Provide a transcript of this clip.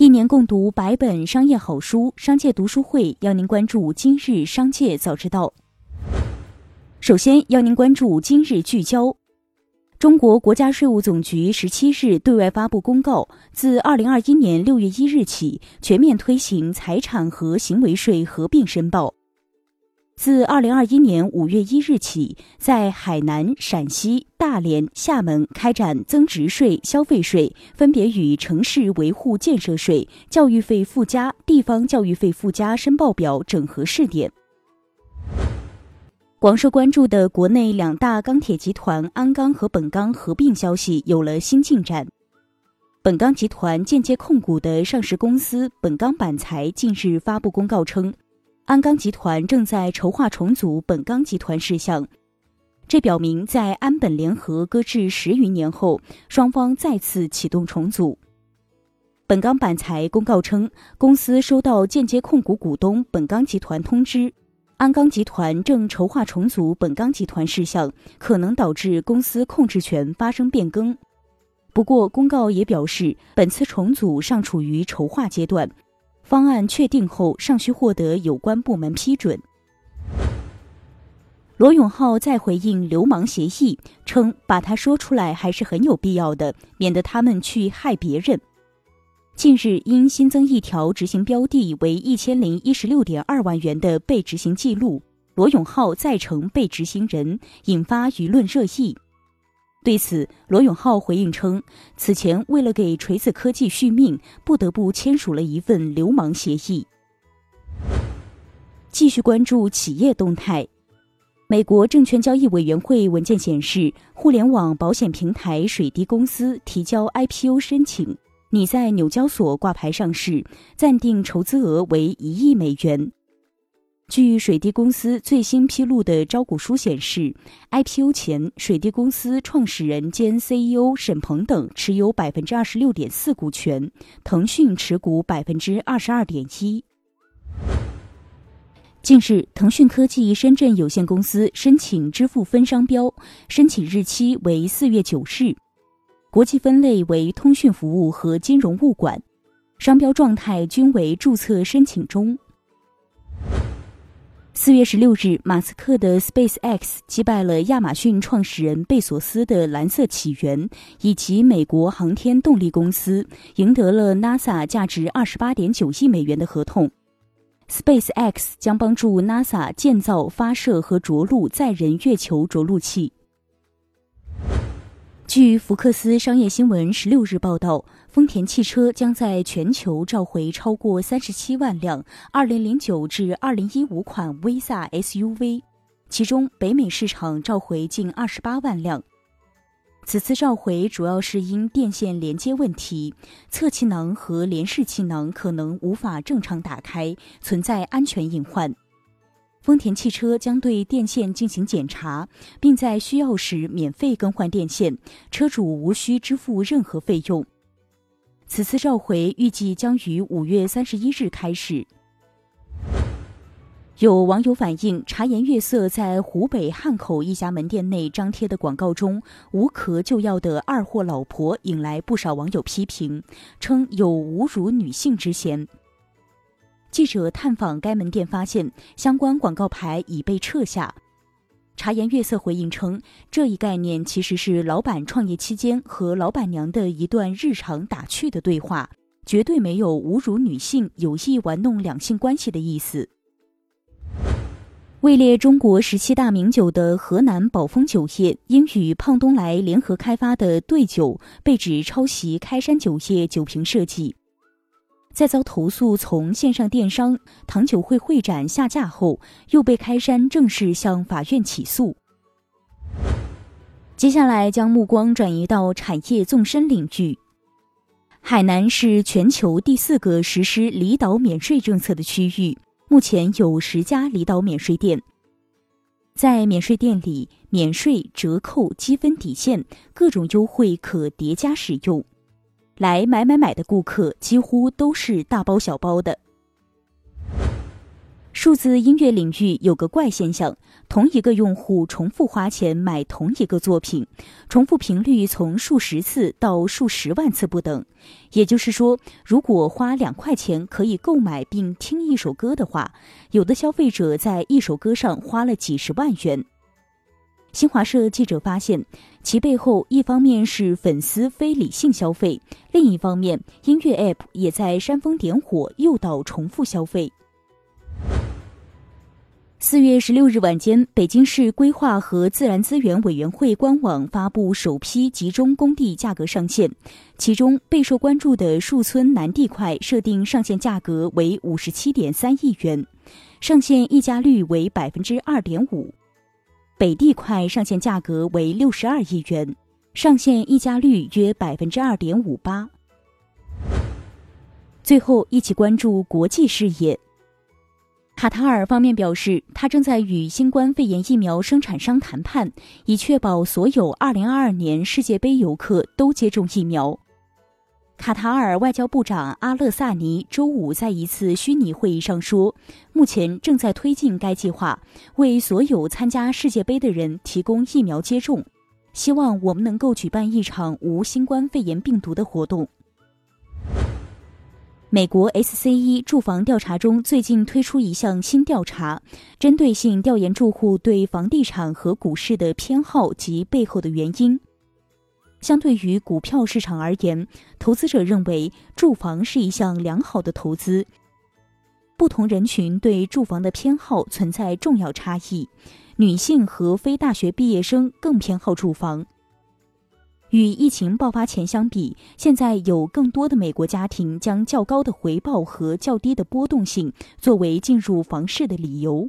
一年共读百本商业好书，商界读书会邀您关注今日商界早知道。首先邀您关注今日聚焦。中国国家税务总局十七日对外发布公告，自二零二一年六月一日起，全面推行财产和行为税合并申报。自二零二一年五月一日起，在海南、陕西、大连、厦门开展增值税、消费税分别与城市维护建设税、教育费附加、地方教育费附加申报表整合试点。广受关注的国内两大钢铁集团鞍钢和本钢合并消息有了新进展。本钢集团间接控股的上市公司本钢板材近日发布公告称。鞍钢集团正在筹划重组本钢集团事项，这表明在鞍本联合搁置十余年后，双方再次启动重组。本钢板材公告称，公司收到间接控股股东本钢集团通知，鞍钢集团正筹划重组本钢集团事项，可能导致公司控制权发生变更。不过，公告也表示，本次重组尚处于筹划阶段。方案确定后，尚需获得有关部门批准。罗永浩再回应流氓协议，称把它说出来还是很有必要的，免得他们去害别人。近日因新增一条执行标的为一千零一十六点二万元的被执行记录，罗永浩再成被执行人，引发舆论热议。对此，罗永浩回应称，此前为了给锤子科技续命，不得不签署了一份流氓协议。继续关注企业动态。美国证券交易委员会文件显示，互联网保险平台水滴公司提交 IPO 申请，拟在纽交所挂牌上市，暂定筹资额为一亿美元。据水滴公司最新披露的招股书显示，IPO 前，水滴公司创始人兼 CEO 沈鹏等持有百分之二十六点四股权，腾讯持股百分之二十二点一。近日，腾讯科技深圳有限公司申请支付分商标，申请日期为四月九日，国际分类为通讯服务和金融物管，商标状态均为注册申请中。四月十六日，马斯克的 SpaceX 击败了亚马逊创始人贝索斯的蓝色起源以及美国航天动力公司，赢得了 NASA 价值二十八点九亿美元的合同。SpaceX 将帮助 NASA 建造、发射和着陆载人月球着陆器。据福克斯商业新闻十六日报道，丰田汽车将在全球召回超过三十七万辆二零零九至二零一五款威萨 SUV，其中北美市场召回近二十八万辆。此次召回主要是因电线连接问题，侧气囊和连式气囊可能无法正常打开，存在安全隐患。丰田汽车将对电线进行检查，并在需要时免费更换电线，车主无需支付任何费用。此次召回预计将于五月三十一日开始。有网友反映，茶颜悦色在湖北汉口一家门店内张贴的广告中“无壳就要的二货老婆”引来不少网友批评，称有侮辱女性之嫌。记者探访该门店，发现相关广告牌已被撤下。茶颜悦色回应称，这一概念其实是老板创业期间和老板娘的一段日常打趣的对话，绝对没有侮辱女性、有意玩弄两性关系的意思。位列中国十七大名酒的河南宝丰酒业，因与胖东来联合开发的兑酒被指抄袭开山酒业酒瓶设计。在遭投诉从线上电商糖酒会会展下架后，又被开山正式向法院起诉。接下来将目光转移到产业纵深领域。海南是全球第四个实施离岛免税政策的区域，目前有十家离岛免税店。在免税店里，免税、折扣、积分抵现各种优惠可叠加使用。来买买买的顾客几乎都是大包小包的。数字音乐领域有个怪现象：同一个用户重复花钱买同一个作品，重复频率从数十次到数十万次不等。也就是说，如果花两块钱可以购买并听一首歌的话，有的消费者在一首歌上花了几十万元。新华社记者发现，其背后一方面是粉丝非理性消费，另一方面，音乐 App 也在煽风点火，诱导重复消费。四月十六日晚间，北京市规划和自然资源委员会官网发布首批集中供地价格上限，其中备受关注的树村南地块设定上限价格为五十七点三亿元，上限溢价率为百分之二点五；北地块上限价格为六十二亿元，上限溢价率约百分之二点五八。最后，一起关注国际视野。卡塔尔方面表示，他正在与新冠肺炎疫苗生产商谈判，以确保所有2022年世界杯游客都接种疫苗。卡塔尔外交部长阿勒萨尼周五在一次虚拟会议上说，目前正在推进该计划，为所有参加世界杯的人提供疫苗接种，希望我们能够举办一场无新冠肺炎病毒的活动。美国 SCE 住房调查中最近推出一项新调查，针对性调研住户对房地产和股市的偏好及背后的原因。相对于股票市场而言，投资者认为住房是一项良好的投资。不同人群对住房的偏好存在重要差异，女性和非大学毕业生更偏好住房。与疫情爆发前相比，现在有更多的美国家庭将较高的回报和较低的波动性作为进入房市的理由。